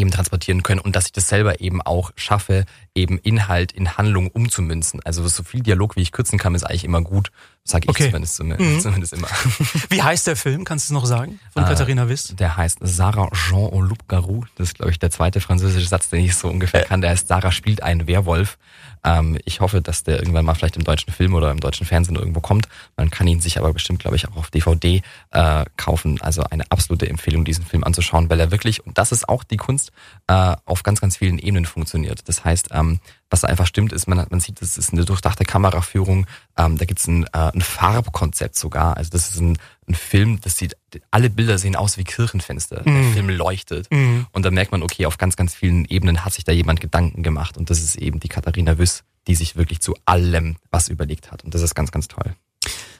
F: eben transportieren können und dass ich das selber eben auch schaffe, eben Inhalt in Handlung umzumünzen. Also so viel Dialog, wie ich kürzen kann, ist eigentlich immer gut, sage ich okay. zumindest, mhm. zumindest immer.
A: Wie heißt der Film? Kannst du es noch sagen? Von äh, Katharina Wiss?
F: Der heißt Sarah Jean Loup Garou. Das ist, glaube ich, der zweite französische Satz, den ich so ungefähr kann. Der heißt Sarah spielt einen Werwolf. Ähm, ich hoffe, dass der irgendwann mal vielleicht im deutschen Film oder im deutschen Fernsehen irgendwo kommt. Man kann ihn sich aber bestimmt, glaube ich, auch auf DVD äh, kaufen. Also eine absolute Empfehlung, diesen Film anzuschauen, weil er wirklich, und das ist auch die Kunst, äh, auf ganz, ganz vielen Ebenen funktioniert. Das heißt, ähm, was da einfach stimmt, ist, man, man sieht, das ist eine durchdachte Kameraführung. Ähm, da gibt es ein, äh, ein Farbkonzept sogar. Also das ist ein, ein Film, das sieht, alle Bilder sehen aus wie Kirchenfenster. Mm. Der mhm. Film leuchtet. Mm. Und da merkt man, okay, auf ganz, ganz vielen Ebenen hat sich da jemand Gedanken gemacht. Und das ist eben die Katharina Wüss, die sich wirklich zu allem was überlegt hat. Und das ist ganz, ganz toll.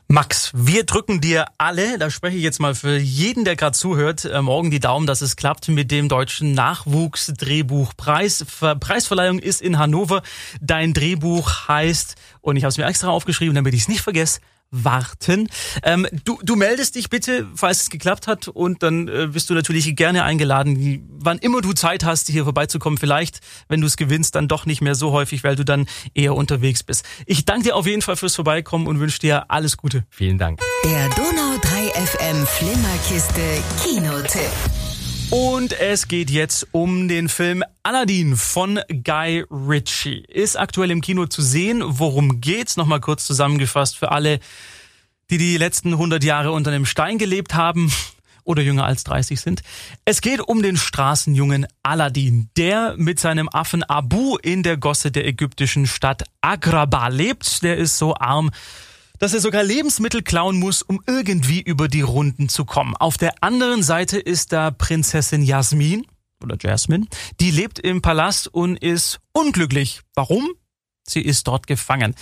A: Max, wir drücken dir alle, da spreche ich jetzt mal für jeden, der gerade zuhört, äh, morgen die Daumen, dass es klappt mit dem deutschen Nachwuchsdrehbuchpreis. Preisverleihung ist in Hannover. Dein Drehbuch heißt, und ich habe es mir extra aufgeschrieben, damit ich es nicht vergesse, warten. Ähm, du, du meldest dich bitte, falls es geklappt hat und dann äh, bist du natürlich gerne eingeladen, wann immer du Zeit hast, hier vorbeizukommen. Vielleicht, wenn du es gewinnst, dann doch nicht mehr so häufig, weil du dann eher unterwegs bist. Ich danke dir auf jeden Fall fürs Vorbeikommen und wünsche dir alles Gute.
F: Vielen Dank.
D: Der Donau 3 FM Flimmerkiste Kinotipp.
A: Und es geht jetzt um den Film Aladdin von Guy Ritchie. Ist aktuell im Kino zu sehen. Worum geht's? Nochmal kurz zusammengefasst für alle, die die letzten 100 Jahre unter einem Stein gelebt haben oder jünger als 30 sind. Es geht um den Straßenjungen Aladdin, der mit seinem Affen Abu in der Gosse der ägyptischen Stadt Agrabah lebt. Der ist so arm, dass er sogar Lebensmittel klauen muss, um irgendwie über die Runden zu kommen. Auf der anderen Seite ist da Prinzessin Jasmin oder Jasmine. Die lebt im Palast und ist unglücklich. Warum? Sie ist dort gefangen.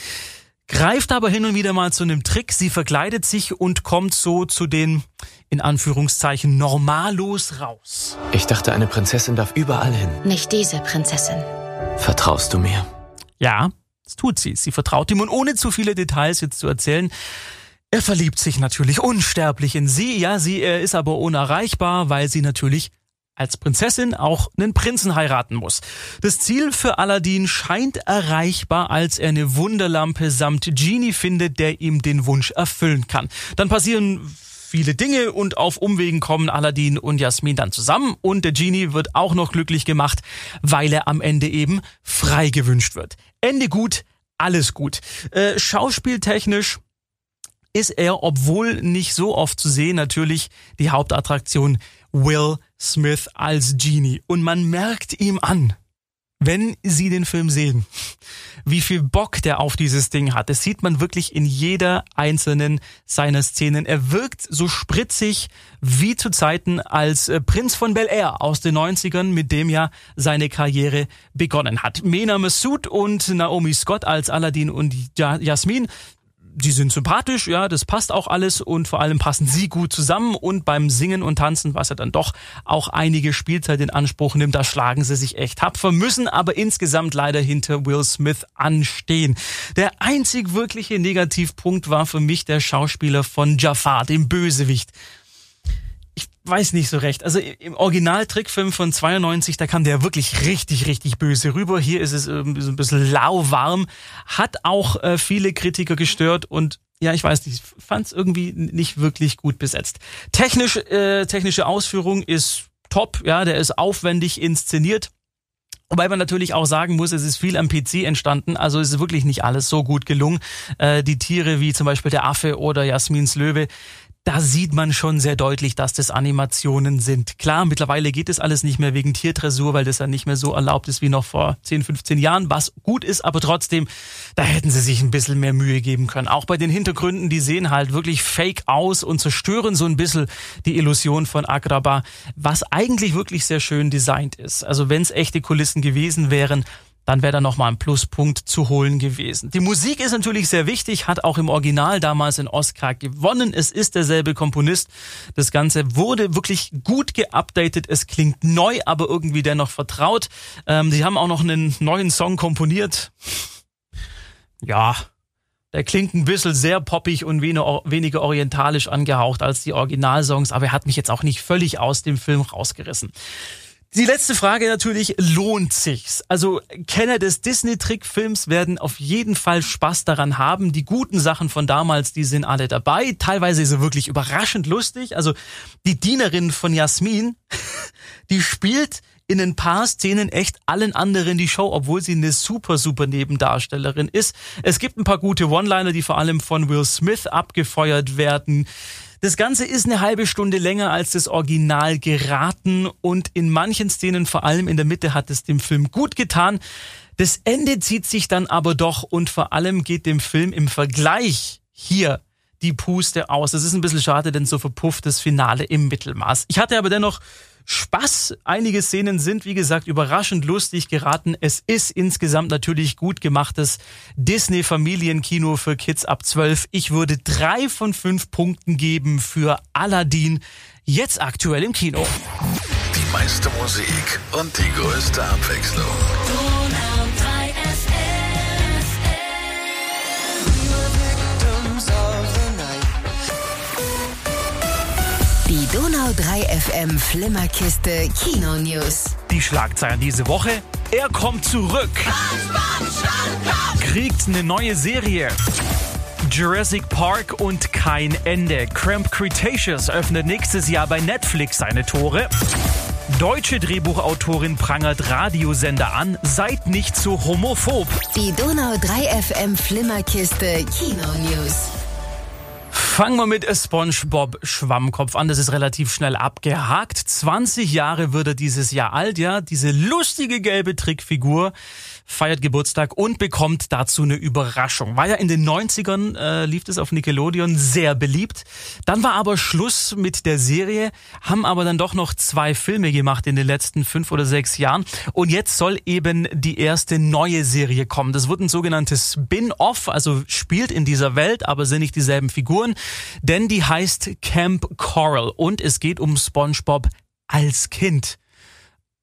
A: Greift aber hin und wieder mal zu einem Trick. Sie verkleidet sich und kommt so zu den, in Anführungszeichen, Normalos raus.
B: Ich dachte, eine Prinzessin darf überall hin.
E: Nicht diese Prinzessin.
B: Vertraust du mir?
A: Ja, das tut sie. Sie vertraut ihm und ohne zu viele Details jetzt zu erzählen, er verliebt sich natürlich unsterblich in sie. Ja, sie er ist aber unerreichbar, weil sie natürlich als Prinzessin auch einen Prinzen heiraten muss. Das Ziel für Aladdin scheint erreichbar, als er eine Wunderlampe samt Genie findet, der ihm den Wunsch erfüllen kann. Dann passieren viele Dinge und auf Umwegen kommen Aladdin und Jasmin dann zusammen und der Genie wird auch noch glücklich gemacht, weil er am Ende eben frei gewünscht wird. Ende gut, alles gut. Äh, schauspieltechnisch ist er, obwohl nicht so oft zu sehen, natürlich die Hauptattraktion Will Smith als Genie. Und man merkt ihm an, wenn Sie den Film sehen, wie viel Bock der auf dieses Ding hat. Das sieht man wirklich in jeder einzelnen seiner Szenen. Er wirkt so spritzig wie zu Zeiten als äh, Prinz von Bel Air aus den 90ern, mit dem ja seine Karriere begonnen hat. Mena Massoud und Naomi Scott als Aladdin und Jasmin die sind sympathisch, ja, das passt auch alles und vor allem passen sie gut zusammen und beim Singen und Tanzen, was ja dann doch auch einige Spielzeit in Anspruch nimmt, da schlagen sie sich echt tapfer, müssen aber insgesamt leider hinter Will Smith anstehen. Der einzig wirkliche Negativpunkt war für mich der Schauspieler von Jafar, dem Bösewicht ich weiß nicht so recht. Also im Original-Trickfilm von 92, da kam der wirklich richtig, richtig böse rüber. Hier ist es ähm, so ein bisschen lauwarm. Hat auch äh, viele Kritiker gestört und ja, ich weiß nicht, ich fand es irgendwie nicht wirklich gut besetzt. Technisch, äh, technische Ausführung ist top, ja, der ist aufwendig inszeniert. Wobei man natürlich auch sagen muss, es ist viel am PC entstanden, also ist wirklich nicht alles so gut gelungen. Äh, die Tiere wie zum Beispiel der Affe oder Jasmins Löwe, da sieht man schon sehr deutlich, dass das Animationen sind. Klar, mittlerweile geht es alles nicht mehr wegen Tiertresur, weil das ja nicht mehr so erlaubt ist wie noch vor 10, 15 Jahren, was gut ist, aber trotzdem, da hätten sie sich ein bisschen mehr Mühe geben können. Auch bei den Hintergründen, die sehen halt wirklich fake aus und zerstören so ein bisschen die Illusion von Agrabah, was eigentlich wirklich sehr schön designt ist. Also wenn es echte Kulissen gewesen wären, dann wäre da nochmal ein Pluspunkt zu holen gewesen. Die Musik ist natürlich sehr wichtig, hat auch im Original damals in Oscar gewonnen. Es ist derselbe Komponist. Das Ganze wurde wirklich gut geupdatet. Es klingt neu, aber irgendwie dennoch vertraut. Ähm, die haben auch noch einen neuen Song komponiert. Ja, der klingt ein bisschen sehr poppig und weniger orientalisch angehaucht als die Originalsongs, aber er hat mich jetzt auch nicht völlig aus dem Film rausgerissen. Die letzte Frage natürlich, lohnt sich's? Also Kenner des Disney-Trickfilms werden auf jeden Fall Spaß daran haben. Die guten Sachen von damals, die sind alle dabei. Teilweise ist er wirklich überraschend lustig. Also die Dienerin von Jasmin, die spielt in ein paar Szenen echt allen anderen die Show, obwohl sie eine super, super Nebendarstellerin ist. Es gibt ein paar gute One-Liner, die vor allem von Will Smith abgefeuert werden. Das Ganze ist eine halbe Stunde länger als das Original geraten und in manchen Szenen, vor allem in der Mitte, hat es dem Film gut getan. Das Ende zieht sich dann aber doch und vor allem geht dem Film im Vergleich hier die Puste aus. Das ist ein bisschen schade, denn so verpufft das Finale im Mittelmaß. Ich hatte aber dennoch Spaß. Einige Szenen sind, wie gesagt, überraschend lustig geraten. Es ist insgesamt natürlich gut gemachtes Disney-Familienkino für Kids ab 12. Ich würde drei von fünf Punkten geben für Aladdin. Jetzt aktuell im Kino.
C: Die meiste Musik und die größte Abwechslung.
D: Die Donau 3 FM Flimmerkiste Kino News.
A: Die Schlagzeilen diese Woche. Er kommt zurück. Kriegt eine neue Serie. Jurassic Park und kein Ende. Cramp Cretaceous öffnet nächstes Jahr bei Netflix seine Tore. Deutsche Drehbuchautorin prangert Radiosender an, seid nicht so homophob.
D: Die Donau 3 FM Flimmerkiste Kino News.
A: Fangen wir mit SpongeBob Schwammkopf an. Das ist relativ schnell abgehakt. 20 Jahre wird er dieses Jahr alt, ja. Diese lustige gelbe Trickfigur feiert Geburtstag und bekommt dazu eine Überraschung. War ja in den 90ern, äh, lief es auf Nickelodeon, sehr beliebt. Dann war aber Schluss mit der Serie, haben aber dann doch noch zwei Filme gemacht in den letzten fünf oder sechs Jahren. Und jetzt soll eben die erste neue Serie kommen. Das wird ein sogenanntes Spin-off, also spielt in dieser Welt, aber sind nicht dieselben Figuren, denn die heißt Camp Coral und es geht um SpongeBob als Kind.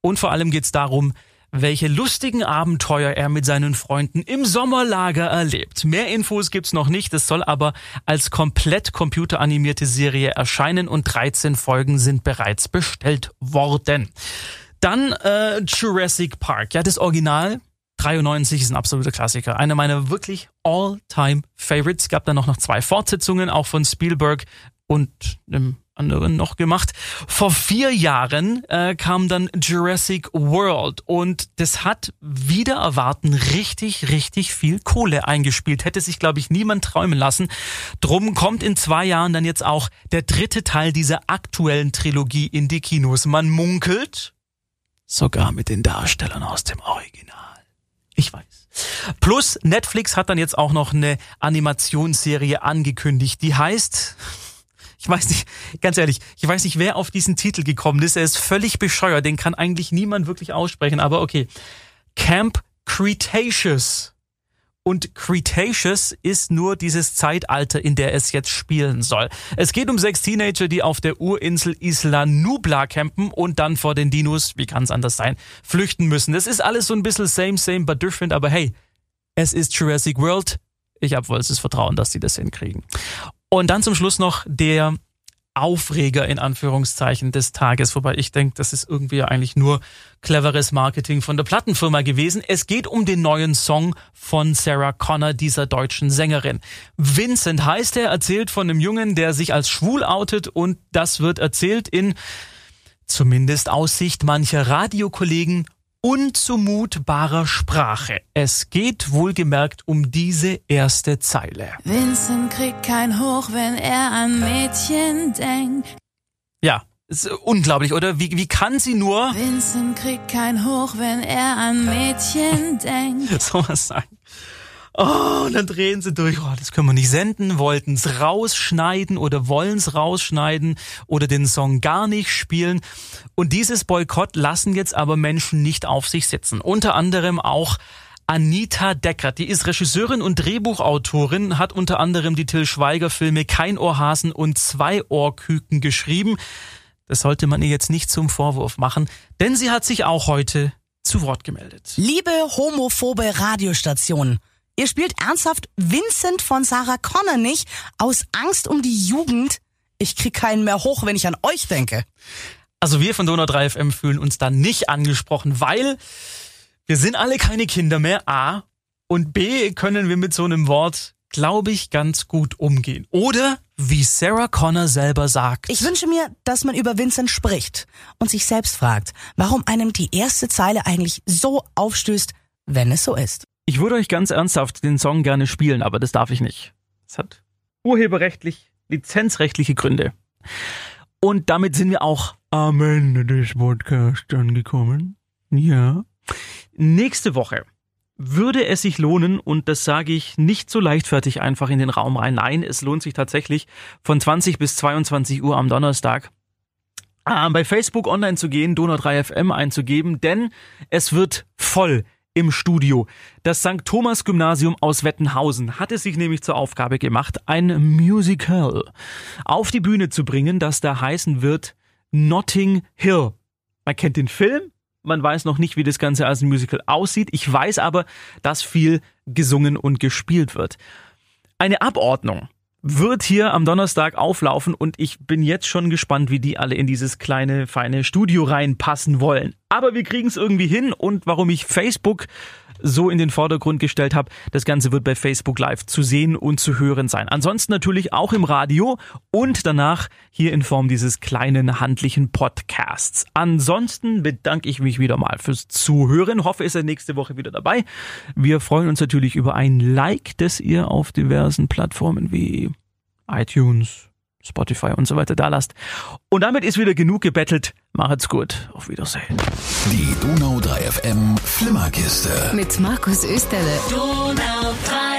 A: Und vor allem geht es darum, welche lustigen Abenteuer er mit seinen Freunden im Sommerlager erlebt. Mehr Infos gibt's noch nicht, es soll aber als komplett computeranimierte Serie erscheinen und 13 Folgen sind bereits bestellt worden. Dann äh, Jurassic Park, ja das Original 93 ist ein absoluter Klassiker. Einer meiner wirklich all-time Favorites. Gab dann noch, zwei Fortsetzungen, auch von Spielberg und einem anderen noch gemacht. Vor vier Jahren äh, kam dann Jurassic World und das hat wieder erwarten richtig, richtig viel Kohle eingespielt. Hätte sich, glaube ich, niemand träumen lassen. Drum kommt in zwei Jahren dann jetzt auch der dritte Teil dieser aktuellen Trilogie in die Kinos. Man munkelt sogar mit den Darstellern aus dem Original. Ich weiß. Plus Netflix hat dann jetzt auch noch eine Animationsserie angekündigt, die heißt ich weiß nicht, ganz ehrlich, ich weiß nicht, wer auf diesen Titel gekommen ist. Er ist völlig bescheuert. Den kann eigentlich niemand wirklich aussprechen. Aber okay. Camp Cretaceous. Und Cretaceous ist nur dieses Zeitalter, in der es jetzt spielen soll. Es geht um sechs Teenager, die auf der Urinsel Isla Nubla campen und dann vor den Dinos, wie kann es anders sein, flüchten müssen. Das ist alles so ein bisschen same, same, but different. Aber hey, es ist Jurassic World. Ich habe vollstes Vertrauen, dass sie das hinkriegen. Und dann zum Schluss noch der Aufreger in Anführungszeichen des Tages, wobei ich denke, das ist irgendwie eigentlich nur cleveres Marketing von der Plattenfirma gewesen. Es geht um den neuen Song von Sarah Connor, dieser deutschen Sängerin. Vincent heißt er, erzählt von einem Jungen, der sich als schwul outet und das wird erzählt in zumindest Aussicht mancher Radiokollegen unzumutbarer Sprache. Es geht wohlgemerkt um diese erste Zeile.
E: Vincent kriegt kein Hoch, wenn er an Mädchen denkt.
A: Ja, ist unglaublich, oder? Wie, wie kann sie nur
E: Vincent kriegt kein Hoch, wenn er an Mädchen denkt.
A: sowas sagen? Oh, und dann drehen sie durch. Oh, das können wir nicht senden, wollten es rausschneiden oder wollen es rausschneiden oder den Song gar nicht spielen. Und dieses Boykott lassen jetzt aber Menschen nicht auf sich sitzen. Unter anderem auch Anita Deckert, die ist Regisseurin und Drehbuchautorin, hat unter anderem die Till Schweiger Filme Kein Ohrhasen und Zwei Ohrküken geschrieben. Das sollte man ihr jetzt nicht zum Vorwurf machen, denn sie hat sich auch heute zu Wort gemeldet.
G: Liebe homophobe Radiostation, ihr spielt ernsthaft Vincent von Sarah Connor nicht aus Angst um die Jugend. Ich krieg keinen mehr hoch, wenn ich an euch denke.
A: Also wir von Donau 3 FM fühlen uns da nicht angesprochen, weil wir sind alle keine Kinder mehr, A. Und B können wir mit so einem Wort, glaube ich, ganz gut umgehen. Oder, wie Sarah Connor selber sagt.
G: Ich wünsche mir, dass man über Vincent spricht und sich selbst fragt, warum einem die erste Zeile eigentlich so aufstößt, wenn es so ist.
A: Ich würde euch ganz ernsthaft den Song gerne spielen, aber das darf ich nicht. Es hat urheberrechtlich, lizenzrechtliche Gründe. Und damit sind wir auch am Ende des Podcasts angekommen. Ja. Nächste Woche würde es sich lohnen, und das sage ich nicht so leichtfertig einfach in den Raum rein. Nein, es lohnt sich tatsächlich von 20 bis 22 Uhr am Donnerstag äh, bei Facebook online zu gehen, Donau 3 FM einzugeben, denn es wird voll im Studio. Das St. Thomas Gymnasium aus Wettenhausen hat es sich nämlich zur Aufgabe gemacht, ein Musical auf die Bühne zu bringen, das da heißen wird Notting Hill. Man kennt den Film, man weiß noch nicht, wie das Ganze als ein Musical aussieht. Ich weiß aber, dass viel gesungen und gespielt wird. Eine Abordnung wird hier am Donnerstag auflaufen und ich bin jetzt schon gespannt, wie die alle in dieses kleine, feine Studio reinpassen wollen. Aber wir kriegen es irgendwie hin und warum ich Facebook so in den Vordergrund gestellt habe, das Ganze wird bei Facebook Live zu sehen und zu hören sein. Ansonsten natürlich auch im Radio und danach hier in Form dieses kleinen handlichen Podcasts. Ansonsten bedanke ich mich wieder mal fürs Zuhören. Hoffe, ihr seid nächste Woche wieder dabei. Wir freuen uns natürlich über ein Like, das ihr auf diversen Plattformen wie iTunes, Spotify und so weiter da lasst. Und damit ist wieder genug gebettelt. Macht's gut. Auf Wiedersehen.
C: Die Donau 3 FM Flimmerkiste.
D: Mit Markus Österle.
E: Donau 3